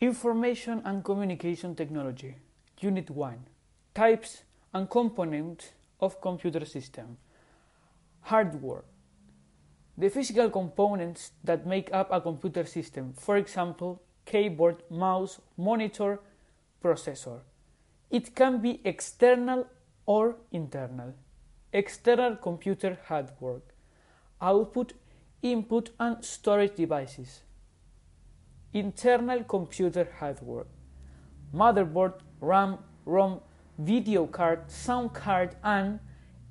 Information and Communication Technology, Unit 1 Types and Components of Computer System. Hardware The physical components that make up a computer system, for example, keyboard, mouse, monitor, processor. It can be external or internal. External computer hardware, output, input, and storage devices internal computer hardware, motherboard, RAM, ROM, video card, sound card, and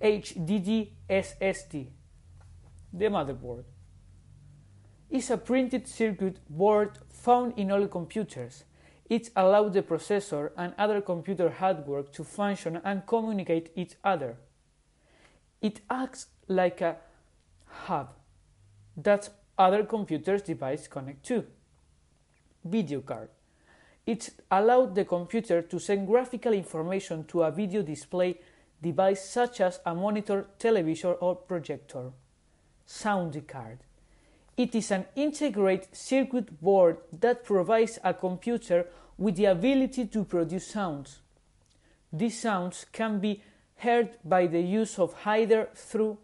HDD SSD. The motherboard is a printed circuit board found in all computers. It allows the processor and other computer hardware to function and communicate each other. It acts like a hub that other computers' devices connect to video card. It allowed the computer to send graphical information to a video display device such as a monitor, television, or projector. Sound card. It is an integrated circuit board that provides a computer with the ability to produce sounds. These sounds can be heard by the use of either through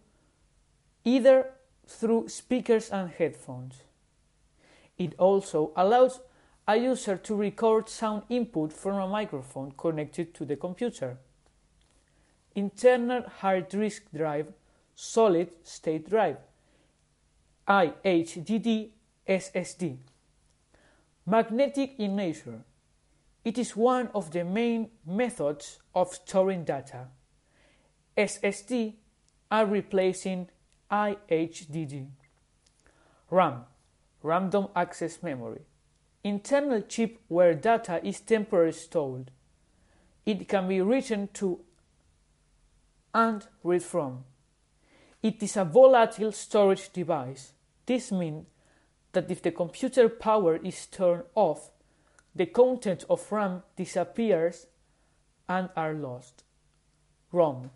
either through speakers and headphones. It also allows a user to record sound input from a microphone connected to the computer. Internal hard disk drive, solid state drive, IHDD SSD. Magnetic in nature. It is one of the main methods of storing data. SSD are replacing IHDD. RAM, random access memory internal chip where data is temporarily stored. It can be written to and read from. It is a volatile storage device. This means that if the computer power is turned off, the content of RAM disappears and are lost. ROM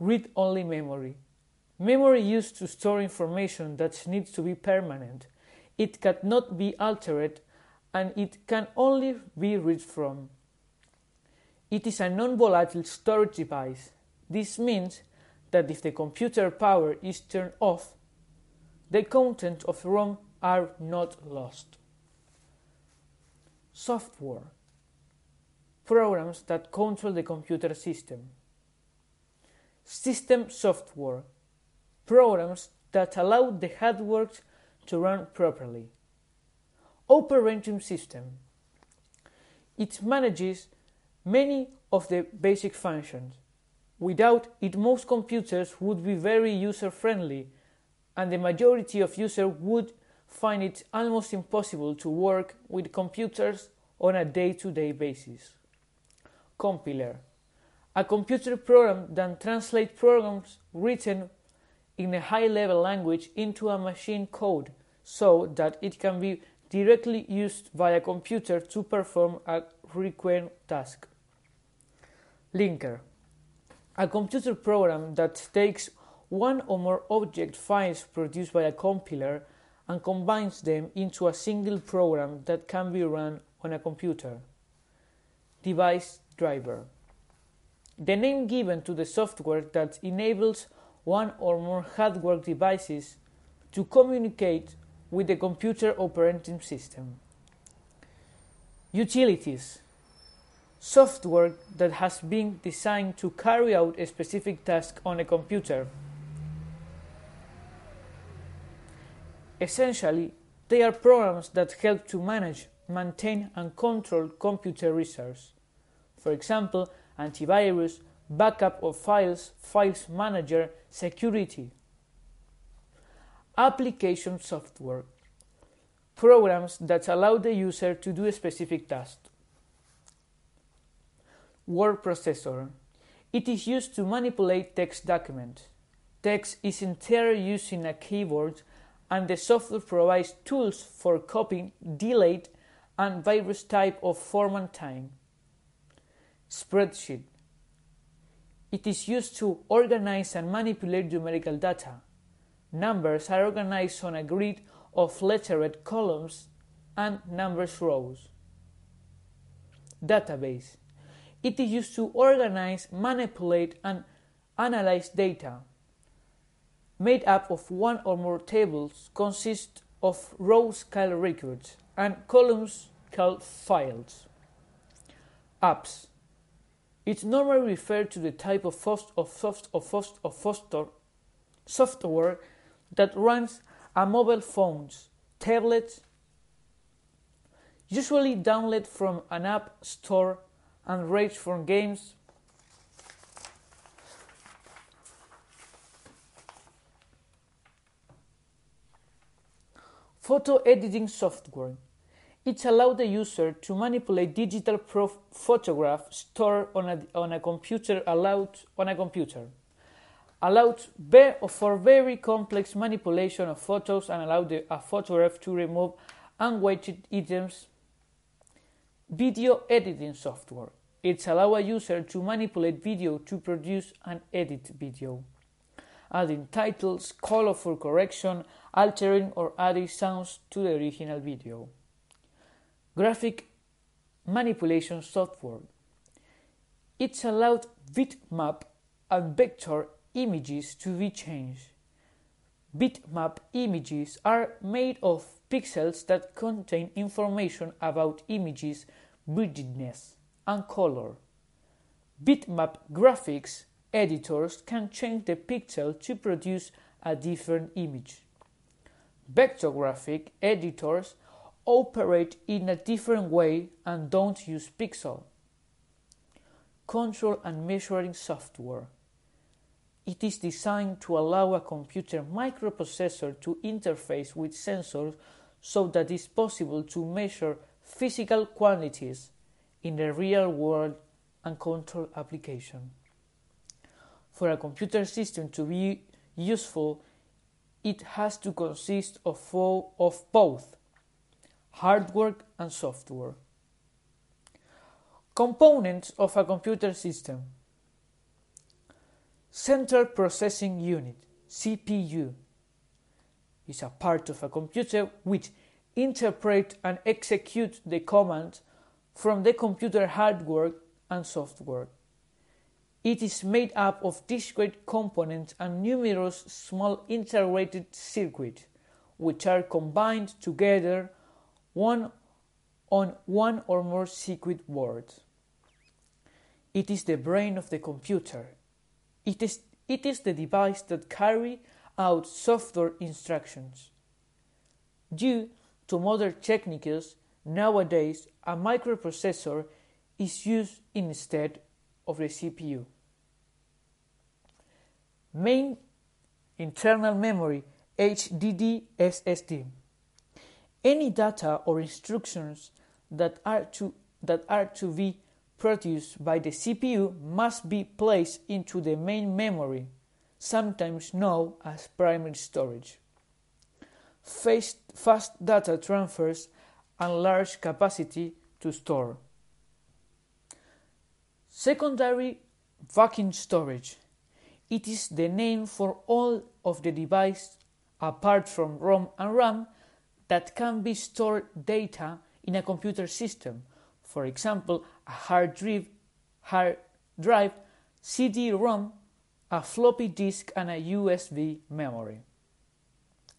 read only memory. Memory used to store information that needs to be permanent. It cannot be altered and it can only be read from. It is a non-volatile storage device. This means that if the computer power is turned off, the content of ROM are not lost. Software programs that control the computer system. System software programs that allow the hardware to run properly operating system. It manages many of the basic functions. Without it, most computers would be very user friendly, and the majority of users would find it almost impossible to work with computers on a day to day basis. Compiler a computer program that translates programs written in a high level language into a machine code so that it can be directly used by a computer to perform a required task. Linker a computer program that takes one or more object files produced by a compiler and combines them into a single program that can be run on a computer. Device driver. The name given to the software that enables one or more hardware devices to communicate with the computer operating system. Utilities software that has been designed to carry out a specific task on a computer. Essentially, they are programs that help to manage, maintain, and control computer resources. For example, antivirus, backup of files, files manager, security, application software, programs that allow the user to do a specific task. Word processor. It is used to manipulate text documents. Text is entered using a keyboard and the software provides tools for copying, delete, and various type of format time. Spreadsheet. It is used to organize and manipulate numerical data. Numbers are organized on a grid of lettered columns and numbers rows. database. It is used to organize, manipulate, and analyze data. Made up of one or more tables, consists of rows called records and columns called files. Apps. It normally refers to the type of, soft, of, soft, of, soft, of software that runs on mobile phones, tablets, usually downloaded from an app store and range from games Photo editing software. It allows the user to manipulate digital photographs stored on a, on a computer allowed on a computer. Allowed for very complex manipulation of photos and allow the, a photograph to remove unwanted items. Video editing software. It allows a user to manipulate video to produce and edit video, adding titles, colorful correction, altering or adding sounds to the original video. Graphic manipulation software. It allowed bitmap and vector images to be changed. Bitmap images are made of pixels that contain information about images' vividness and color. Bitmap graphics editors can change the pixel to produce a different image. Vector graphic editors operate in a different way and don't use pixel. Control and measuring software. It is designed to allow a computer microprocessor to interface with sensors so that it is possible to measure physical quantities in the real world and control application. For a computer system to be useful, it has to consist of, four, of both hardware and software. Components of a computer system Central Processing Unit CPU is a part of a computer which interprets and executes the commands from the computer hardware and software. It is made up of discrete components and numerous small integrated circuits, which are combined together one on one or more circuit boards. It is the brain of the computer. It is, it is the device that carries out software instructions. Due to modern techniques, nowadays a microprocessor is used instead of the CPU. Main internal memory HDD SSD. Any data or instructions that are to, that are to be produced by the CPU must be placed into the main memory, sometimes known as primary storage. Fast, fast data transfers and large capacity to store. Secondary vacuum storage. It is the name for all of the devices apart from ROM and RAM that can be stored data in a computer system. For example, a hard drive, hard drive CD-ROM, a floppy disk, and a USB memory.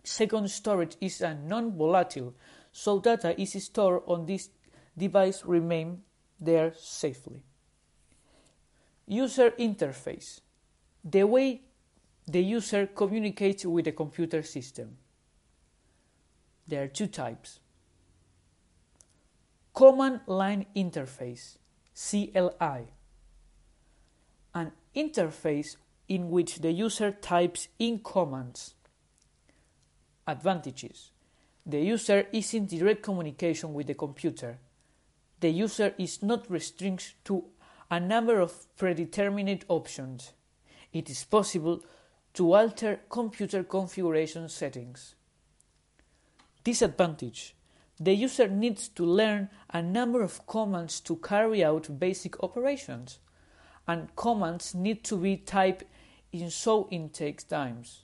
Second storage is a non-volatile, so data is stored on this device remain there safely. User interface the way the user communicates with the computer system. There are two types. Command Line Interface, CLI, an interface in which the user types in commands. Advantages The user is in direct communication with the computer. The user is not restricted to a number of predetermined options. It is possible to alter computer configuration settings. Disadvantage The user needs to learn a number of commands to carry out basic operations, and commands need to be typed in so it takes times.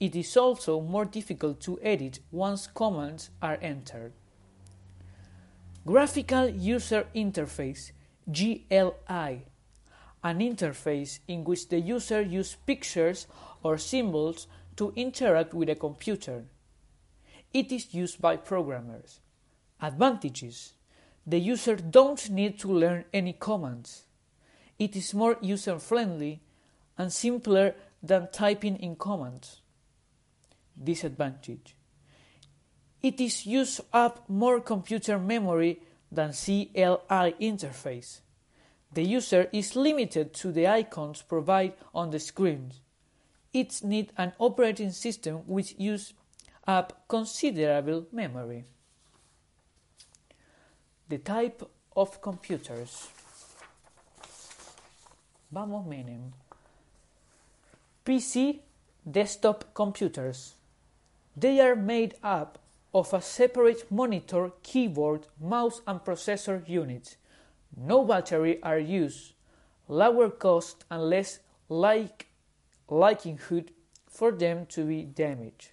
It is also more difficult to edit once commands are entered. Graphical User Interface GLI an interface in which the user uses pictures or symbols to interact with a computer. It is used by programmers. Advantages The user don't need to learn any commands. It is more user friendly and simpler than typing in commands. Disadvantage It is used up more computer memory than CLI interface. The user is limited to the icons provided on the screen. It needs an operating system which uses up considerable memory. The type of computers. Vamos menem. PC desktop computers. They are made up of a separate monitor, keyboard, mouse and processor units no battery are used, lower cost and less like likelihood for them to be damaged.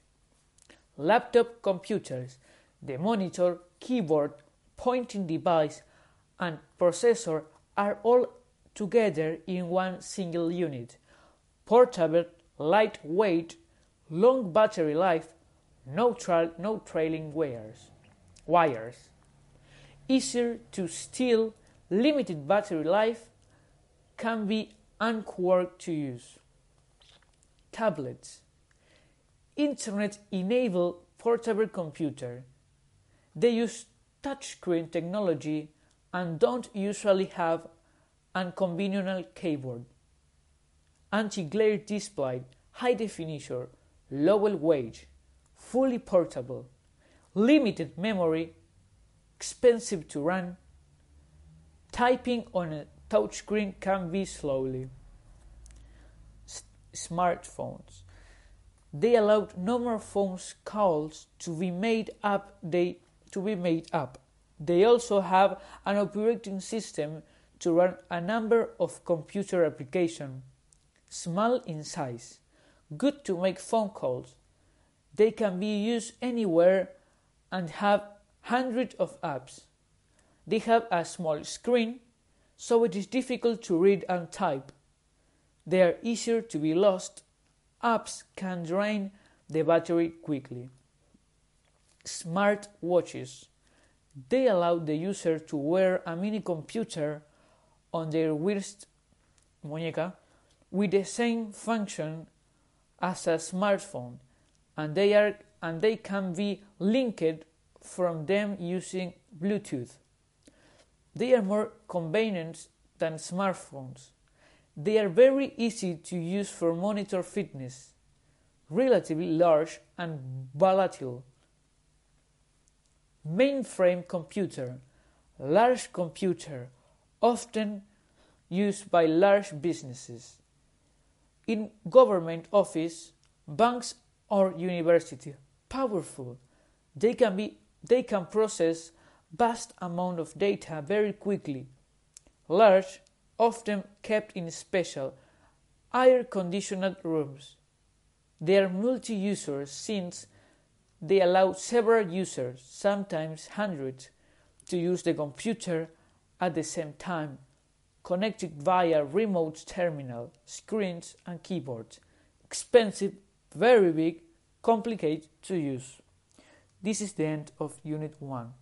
Laptop computers, the monitor, keyboard, pointing device, and processor are all together in one single unit. Portable, lightweight, long battery life, no, tra- no trailing wires. wires. Easier to steal limited battery life can be unquarked to use. Tablets Internet enabled portable computer. They use touchscreen technology and don't usually have an conventional keyboard. Anti-glare display, high definition, low weight, fully portable, limited memory, expensive to run, Typing on a touchscreen can be slowly. S- smartphones. They allowed normal phone calls to be made up. They to be made up. They also have an operating system to run a number of computer applications, small in size, good to make phone calls. They can be used anywhere and have hundreds of apps. They have a small screen, so it is difficult to read and type. They are easier to be lost. Apps can drain the battery quickly. Smart watches. They allow the user to wear a mini computer on their wrist muñeca with the same function as a smartphone and they are and they can be linked from them using Bluetooth. They are more convenient than smartphones. They are very easy to use for monitor fitness, relatively large and volatile. Mainframe computer, large computer, often used by large businesses. In government office, banks or university, powerful. They can be they can process vast amount of data very quickly. Large, often kept in special, air conditioned rooms. They are multi users since they allow several users, sometimes hundreds, to use the computer at the same time, connected via remote terminal, screens, and keyboards. Expensive, very big, complicated to use. This is the end of Unit 1.